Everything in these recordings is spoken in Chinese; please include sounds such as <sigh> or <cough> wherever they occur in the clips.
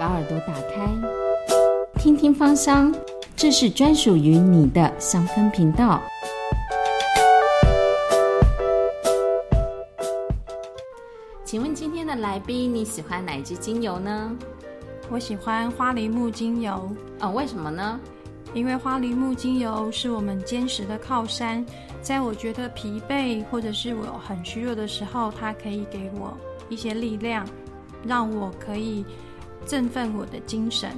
把耳朵打开，听听芳香，这是专属于你的香氛频道。请问今天的来宾，你喜欢哪一支精油呢？我喜欢花梨木精油。哦，为什么呢？因为花梨木精油是我们坚实的靠山，在我觉得疲惫或者是我很虚弱的时候，它可以给我一些力量，让我可以振奋我的精神。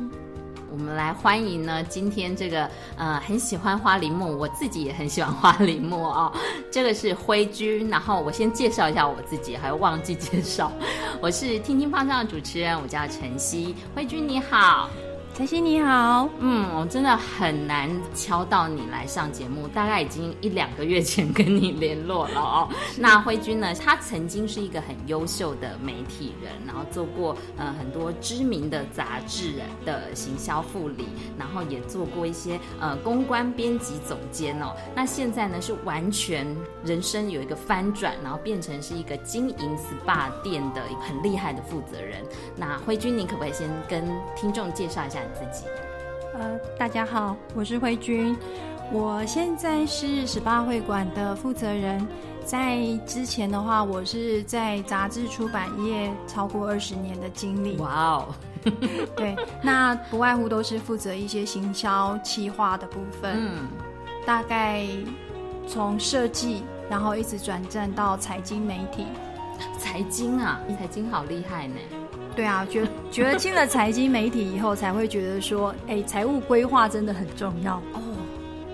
我们来欢迎呢，今天这个呃很喜欢花梨木，我自己也很喜欢花梨木哦。<laughs> 这个是辉君，然后我先介绍一下我自己，还忘记介绍，<laughs> 我是听听放上的主持人，我叫晨曦。辉君你好。晨曦你好，嗯，我真的很难敲到你来上节目，大概已经一两个月前跟你联络了哦。那辉君呢，他曾经是一个很优秀的媒体人，然后做过呃很多知名的杂志的行销副理，然后也做过一些呃公关编辑总监哦。那现在呢是完全人生有一个翻转，然后变成是一个经营 SPA 店的很厉害的负责人。那辉君，你可不可以先跟听众介绍一下？自己，呃，大家好，我是慧君，我现在是十八会馆的负责人。在之前的话，我是在杂志出版业超过二十年的经历。哇哦，<laughs> 对，那不外乎都是负责一些行销企划的部分。嗯，大概从设计，然后一直转战到财经媒体。财经啊，财经好厉害呢。对啊，觉觉得进了财经媒体以后，才会觉得说，哎，财务规划真的很重要哦，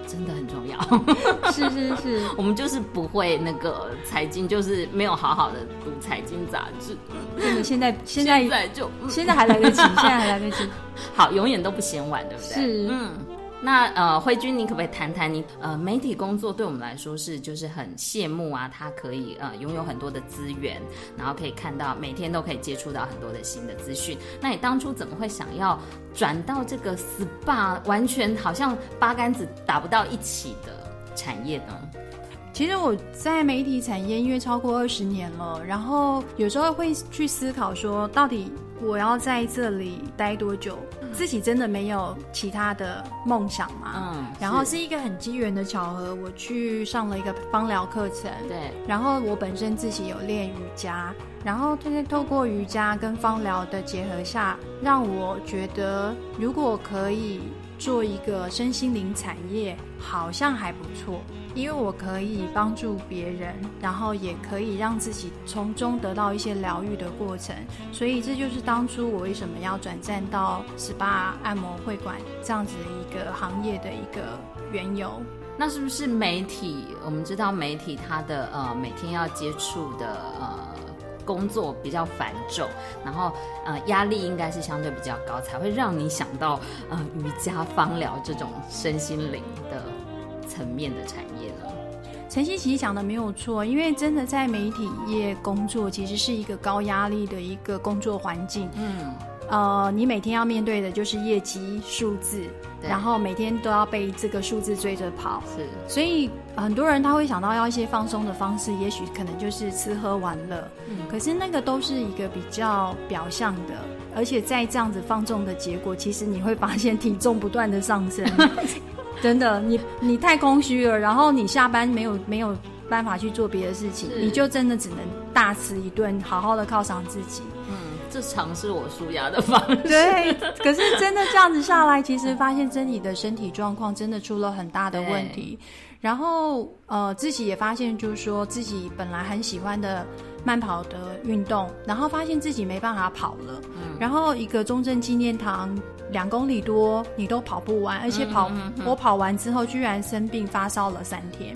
真的很重要。是 <laughs> 是是，<laughs> 我们就是不会那个财经，就是没有好好的读财经杂志。真的，现在现在就现在还来得及，<laughs> 现在还来得及。好，永远都不嫌晚，对不对？是，嗯。那呃，慧君，你可不可以谈谈你呃媒体工作对我们来说是就是很羡慕啊？他可以呃拥有很多的资源，然后可以看到每天都可以接触到很多的新的资讯。那你当初怎么会想要转到这个 SPA 完全好像八竿子打不到一起的产业呢？其实我在媒体产业因为超过二十年了，然后有时候会去思考说，到底我要在这里待多久？自己真的没有其他的梦想嘛？嗯，然后是一个很机缘的巧合，我去上了一个芳疗课程。对，然后我本身自己有练瑜伽，然后天天透过瑜伽跟芳疗的结合下，让我觉得如果可以做一个身心灵产业，好像还不错。因为我可以帮助别人，然后也可以让自己从中得到一些疗愈的过程，所以这就是当初我为什么要转战到 SPA 按摩会馆这样子的一个行业的一个缘由。那是不是媒体？我们知道媒体它的呃每天要接触的呃工作比较繁重，然后呃压力应该是相对比较高，才会让你想到呃瑜伽、芳疗这种身心灵的层面的产业。陈曦其实讲的没有错，因为真的在媒体业工作，其实是一个高压力的一个工作环境。嗯，呃，你每天要面对的就是业绩数字，然后每天都要被这个数字追着跑。是，所以很多人他会想到要一些放松的方式，也许可能就是吃喝玩乐。嗯，可是那个都是一个比较表象的，而且在这样子放纵的结果，其实你会发现体重不断的上升。<laughs> 真的，你你太空虚了，然后你下班没有没有办法去做别的事情，你就真的只能大吃一顿，好好的犒赏自己。嗯，这尝试我舒压的方式。对，可是真的这样子下来，其实发现真理的身体状况真的出了很大的问题。然后呃，自己也发现，就是说自己本来很喜欢的慢跑的运动，然后发现自己没办法跑了。嗯，然后一个中正纪念堂。两公里多你都跑不完，而且跑我跑完之后居然生病发烧了三天，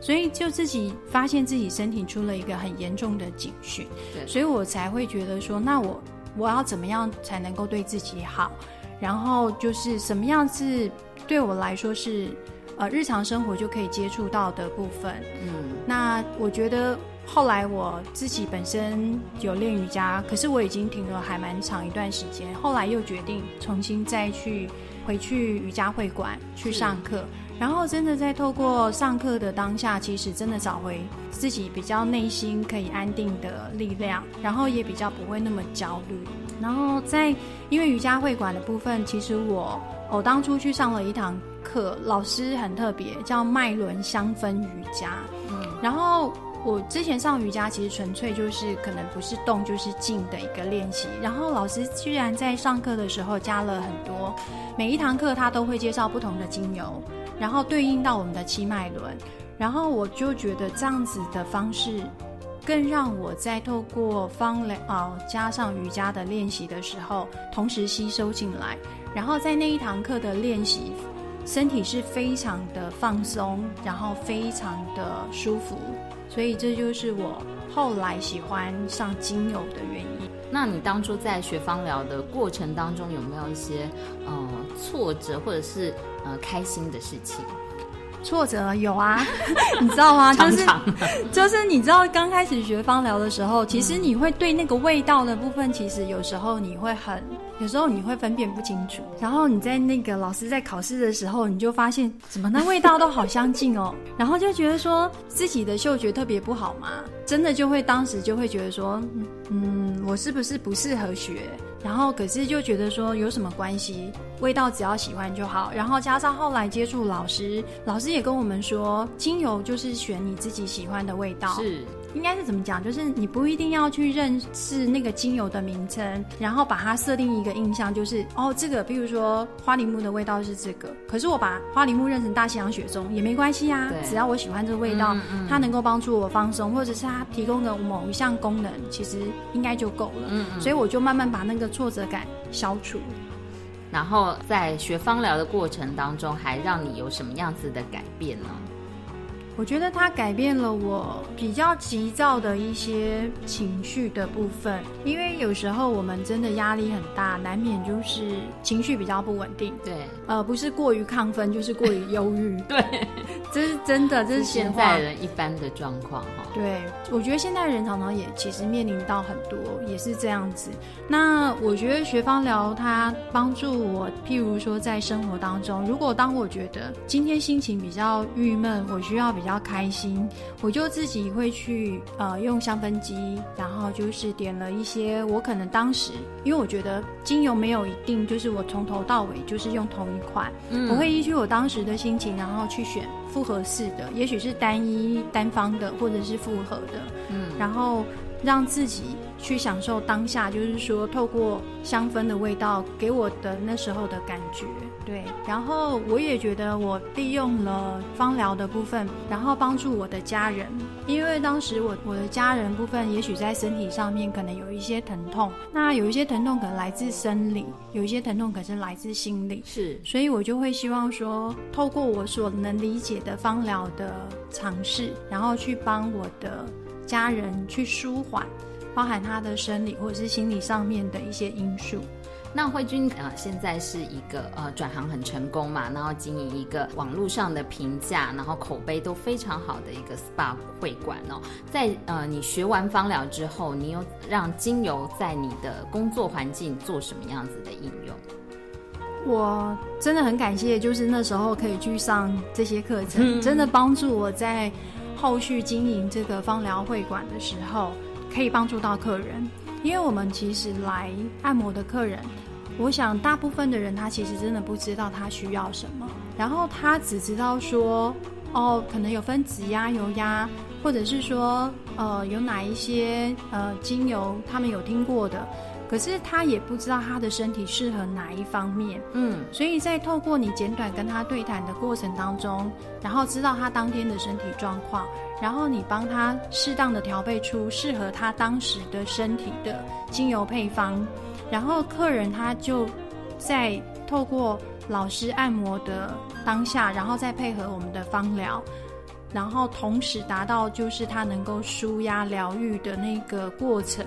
所以就自己发现自己身体出了一个很严重的警讯，所以我才会觉得说，那我我要怎么样才能够对自己好？然后就是什么样是对我来说是呃日常生活就可以接触到的部分？嗯，那我觉得。后来我自己本身有练瑜伽，可是我已经停了还蛮长一段时间。后来又决定重新再去回去瑜伽会馆去上课，然后真的在透过上课的当下，其实真的找回自己比较内心可以安定的力量，然后也比较不会那么焦虑。然后在因为瑜伽会馆的部分，其实我我当初去上了一堂课，老师很特别，叫脉轮香氛瑜伽。嗯，然后。我之前上瑜伽，其实纯粹就是可能不是动就是静的一个练习。然后老师居然在上课的时候加了很多，每一堂课他都会介绍不同的精油，然后对应到我们的七脉轮。然后我就觉得这样子的方式，更让我在透过方疗啊加上瑜伽的练习的时候，同时吸收进来。然后在那一堂课的练习，身体是非常的放松，然后非常的舒服。所以这就是我后来喜欢上精油的原因。那你当初在学芳疗的过程当中，有没有一些呃挫折或者是呃开心的事情？挫折有啊，<laughs> 你知道吗？就是 <laughs> 就是你知道刚开始学芳疗的时候，其实你会对那个味道的部分，其实有时候你会很。有时候你会分辨不清楚，然后你在那个老师在考试的时候，你就发现怎么那味道都好相近哦，<laughs> 然后就觉得说自己的嗅觉特别不好嘛，真的就会当时就会觉得说，嗯，我是不是不适合学？然后可是就觉得说有什么关系，味道只要喜欢就好。然后加上后来接触老师，老师也跟我们说，精油就是选你自己喜欢的味道。是。应该是怎么讲？就是你不一定要去认识那个精油的名称，然后把它设定一个印象，就是哦，这个，比如说花梨木的味道是这个。可是我把花梨木认成大西洋雪松也没关系啊，只要我喜欢这个味道，它能够帮助我放松，或者是它提供的某一项功能，其实应该就够了。嗯嗯。所以我就慢慢把那个挫折感消除。然后在学芳疗的过程当中，还让你有什么样子的改变呢？我觉得它改变了我比较急躁的一些情绪的部分，因为有时候我们真的压力很大，难免就是情绪比较不稳定。对，呃，不是过于亢奋，就是过于忧郁。<laughs> 对，这是真的，这是现在人一般的状况哈。对，我觉得现代人常常也其实面临到很多，也是这样子。那我觉得学芳疗它帮助我，譬如说在生活当中，如果当我觉得今天心情比较郁闷，我需要比比较开心，我就自己会去呃用香氛机，然后就是点了一些我可能当时，因为我觉得精油没有一定就是我从头到尾就是用同一款，嗯。我会依据我当时的心情，然后去选复合式的，也许是单一单方的，或者是复合的，嗯，然后让自己。去享受当下，就是说，透过香氛的味道给我的那时候的感觉，对。然后我也觉得我利用了芳疗的部分，然后帮助我的家人，因为当时我我的家人部分，也许在身体上面可能有一些疼痛，那有一些疼痛可能来自生理，有一些疼痛可是来自心理，是。所以我就会希望说，透过我所能理解的芳疗的尝试，然后去帮我的家人去舒缓。包含他的生理或者是心理上面的一些因素。那慧君啊，现在是一个呃转行很成功嘛，然后经营一个网络上的评价，然后口碑都非常好的一个 SPA 会馆哦。在呃你学完芳疗之后，你有让精油在你的工作环境做什么样子的应用？我真的很感谢，就是那时候可以去上这些课程，真的帮助我在后续经营这个芳疗会馆的时候。可以帮助到客人，因为我们其实来按摩的客人，我想大部分的人他其实真的不知道他需要什么，然后他只知道说，哦，可能有分子压、油压，或者是说，呃，有哪一些呃精油他们有听过的。可是他也不知道他的身体适合哪一方面，嗯，所以在透过你简短跟他对谈的过程当中，然后知道他当天的身体状况，然后你帮他适当的调配出适合他当时的身体的精油配方，然后客人他就在透过老师按摩的当下，然后再配合我们的芳疗。然后同时达到就是它能够舒压疗愈的那个过程，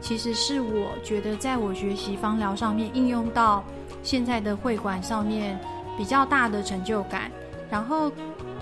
其实是我觉得在我学习芳疗上面应用到现在的会馆上面比较大的成就感。然后，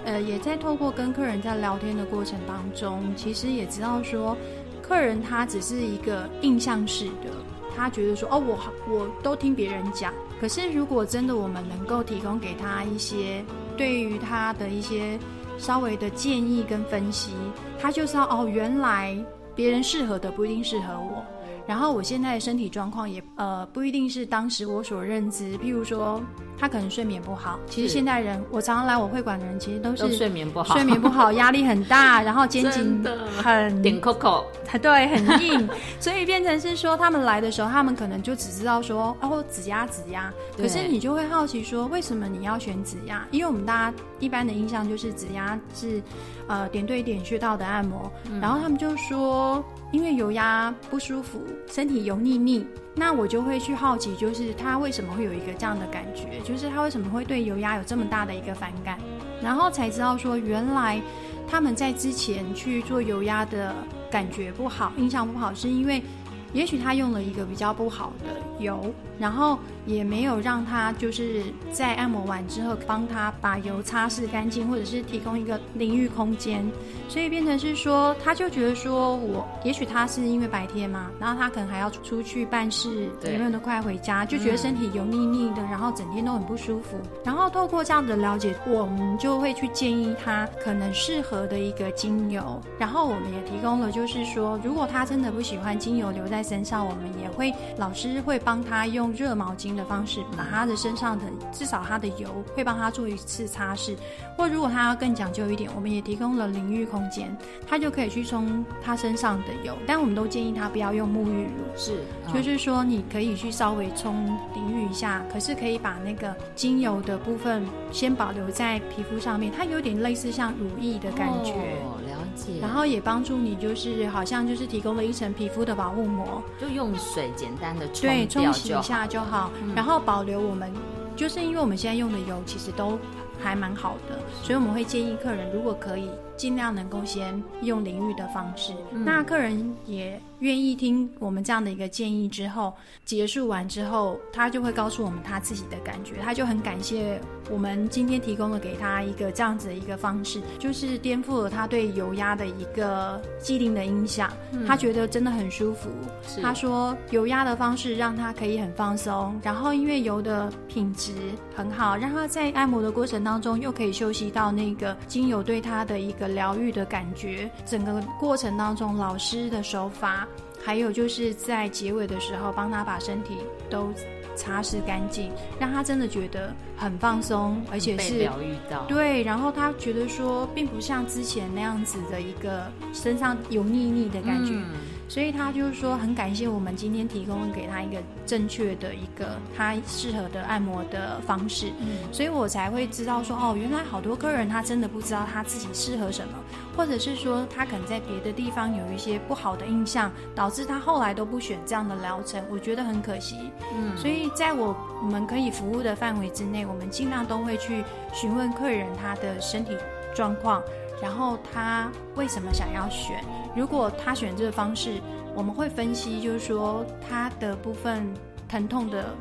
呃，也在透过跟客人在聊天的过程当中，其实也知道说，客人他只是一个印象式的，他觉得说哦，我我都听别人讲。可是如果真的我们能够提供给他一些。对于他的一些稍微的建议跟分析，他就知道哦，原来别人适合的不一定适合我。然后我现在的身体状况也呃不一定是当时我所认知，譬如说他可能睡眠不好。其实现代人，我常常来我会馆的人，其实都是睡眠不好，睡眠不好，<laughs> 压力很大，然后肩颈很顶 Coco，<laughs> 对，很硬，所以变成是说他们来的时候，他们可能就只知道说哦指压指压，可是你就会好奇说为什么你要选指压？因为我们大家一般的印象就是指压是呃点对点穴道的按摩，然后他们就说。因为油压不舒服，身体油腻腻，那我就会去好奇，就是他为什么会有一个这样的感觉，就是他为什么会对油压有这么大的一个反感，然后才知道说，原来他们在之前去做油压的感觉不好，印象不好，是因为也许他用了一个比较不好的油。然后也没有让他就是在按摩完之后帮他把油擦拭干净，或者是提供一个淋浴空间，所以变成是说，他就觉得说我也许他是因为白天嘛，然后他可能还要出去办事，也没有那么快回家，就觉得身体油腻腻的，然后整天都很不舒服。然后透过这样的了解，我们就会去建议他可能适合的一个精油，然后我们也提供了，就是说如果他真的不喜欢精油留在身上，我们也会老师会帮他用。热毛巾的方式，把他的身上的至少他的油会帮他做一次擦拭，或如果他要更讲究一点，我们也提供了淋浴空间，他就可以去冲他身上的油。但我们都建议他不要用沐浴乳，是，就是说你可以去稍微冲淋浴一下，可是可以把那个精油的部分先保留在皮肤上面，它有点类似像乳液的感觉。然后也帮助你，就是好像就是提供了一层皮肤的保护膜，就用水简单的冲对冲洗一下就好。然后保留我们，就是因为我们现在用的油其实都还蛮好的，所以我们会建议客人如果可以。尽量能够先用淋浴的方式，那客人也愿意听我们这样的一个建议之后，结束完之后，他就会告诉我们他自己的感觉，他就很感谢我们今天提供了给他一个这样子的一个方式，就是颠覆了他对油压的一个既定的印象，他觉得真的很舒服。他说油压的方式让他可以很放松，然后因为油的品质很好，让他在按摩的过程当中又可以休息到那个精油对他的一个。疗愈的感觉，整个过程当中，老师的手法，还有就是在结尾的时候，帮他把身体都擦拭干净，让他真的觉得很放松，而且是疗愈到对。然后他觉得说，并不像之前那样子的一个身上油腻腻的感觉。所以他就是说很感谢我们今天提供给他一个正确的一个他适合的按摩的方式，嗯所以我才会知道说哦，原来好多客人他真的不知道他自己适合什么，或者是说他可能在别的地方有一些不好的印象，导致他后来都不选这样的疗程，我觉得很可惜。嗯，所以在我我们可以服务的范围之内，我们尽量都会去询问客人他的身体状况。然后他为什么想要选？如果他选这个方式，我们会分析，就是说他的部分疼痛的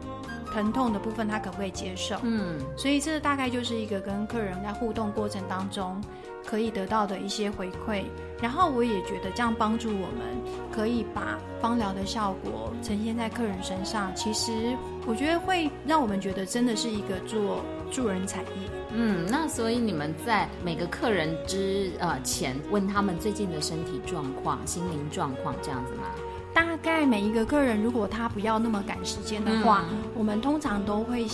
疼痛的部分，他可不可以接受？嗯，所以这大概就是一个跟客人在互动过程当中可以得到的一些回馈。然后我也觉得这样帮助我们，可以把芳疗的效果呈现在客人身上。其实我觉得会让我们觉得真的是一个做助人产业。嗯，那所以你们在每个客人之呃前问他们最近的身体状况、心灵状况这样子吗？大概每一个客人，如果他不要那么赶时间的话，我们通常都会。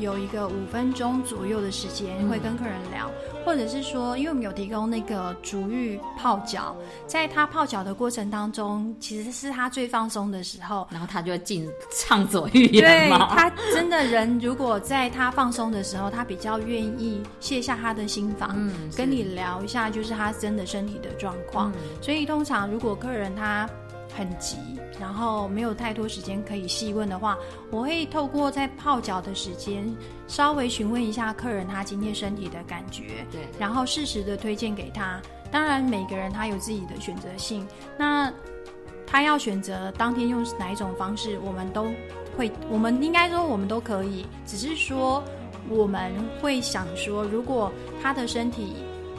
有一个五分钟左右的时间会跟客人聊，或者是说，因为我们有提供那个足浴泡脚，在他泡脚的过程当中，其实是他最放松的时候，然后他就进畅所欲言对他真的人，如果在他放松的时候，他比较愿意卸下他的心房，跟你聊一下，就是他真的身体的状况。所以通常如果客人他。很急，然后没有太多时间可以细问的话，我会透过在泡脚的时间，稍微询问一下客人他今天身体的感觉，对，然后适时的推荐给他。当然，每个人他有自己的选择性，那他要选择当天用哪一种方式，我们都会，我们应该说我们都可以，只是说我们会想说，如果他的身体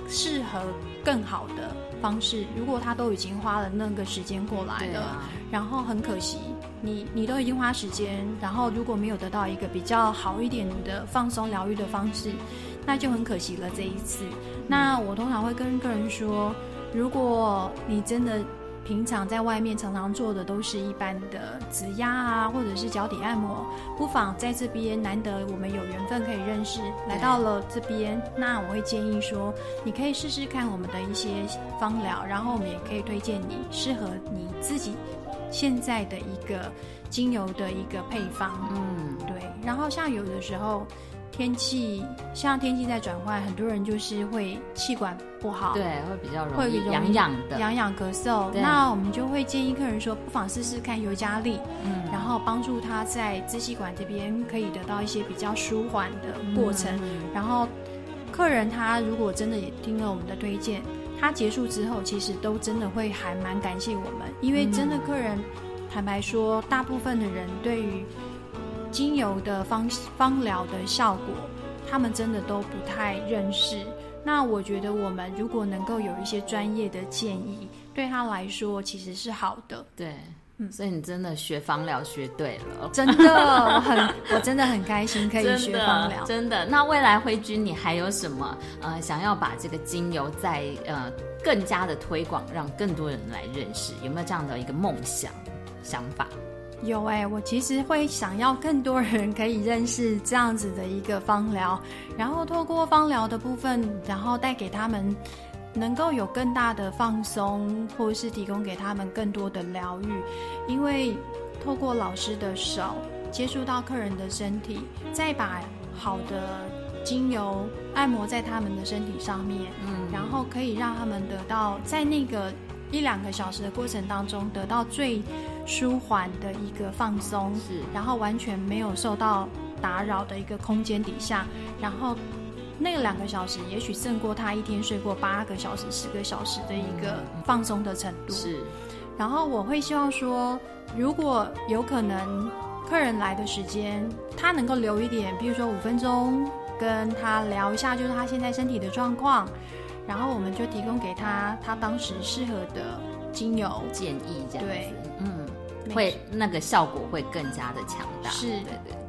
适合更好的。方式，如果他都已经花了那个时间过来了，然后很可惜，你你都已经花时间，然后如果没有得到一个比较好一点的放松疗愈的方式，那就很可惜了这一次。那我通常会跟客人说，如果你真的。平常在外面常常做的都是一般的指压啊，或者是脚底按摩，不妨在这边难得我们有缘分可以认识，来到了这边，那我会建议说，你可以试试看我们的一些方疗，然后我们也可以推荐你适合你自己现在的一个精油的一个配方。嗯，对。然后像有的时候。天气像天气在转换，很多人就是会气管不好，对，会比较容易痒痒的，痒痒咳嗽。那我们就会建议客人说，不妨试试看尤加利，嗯，然后帮助他在支气管这边可以得到一些比较舒缓的过程。然后客人他如果真的也听了我们的推荐，他结束之后，其实都真的会还蛮感谢我们，因为真的客人坦白说，大部分的人对于。精油的方方疗的效果，他们真的都不太认识。那我觉得我们如果能够有一些专业的建议，对他来说其实是好的。对，嗯，所以你真的学芳疗学对了，真的，我很，我真的很开心可以学芳疗。真的，那未来辉君，你还有什么呃想要把这个精油在呃更加的推广，让更多人来认识？有没有这样的一个梦想想法？有哎，我其实会想要更多人可以认识这样子的一个芳疗，然后透过芳疗的部分，然后带给他们能够有更大的放松，或者是提供给他们更多的疗愈。因为透过老师的手接触到客人的身体，再把好的精油按摩在他们的身体上面，嗯，然后可以让他们得到在那个。一两个小时的过程当中，得到最舒缓的一个放松，是，然后完全没有受到打扰的一个空间底下，然后那两个小时，也许胜过他一天睡过八个小时、十个小时的一个放松的程度。是，然后我会希望说，如果有可能，客人来的时间，他能够留一点，比如说五分钟，跟他聊一下，就是他现在身体的状况。然后我们就提供给他他当时适合的精油。建议，这样子，嗯，会那个效果会更加的强大，是，对对对。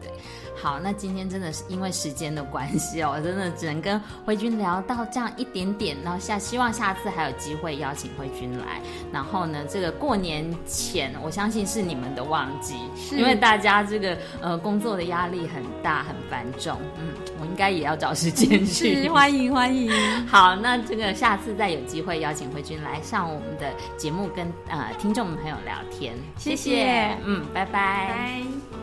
好，那今天真的是因为时间的关系哦，我真的只能跟辉君聊到这样一点点。然后下希望下次还有机会邀请辉君来。然后呢，这个过年前，我相信是你们的旺季，因为大家这个呃工作的压力很大很繁重。嗯，我应该也要找时间去。欢迎欢迎。<laughs> 好，那这个下次再有机会邀请辉君来上我们的节目，跟呃听众朋友聊天。谢谢。嗯，拜拜。拜。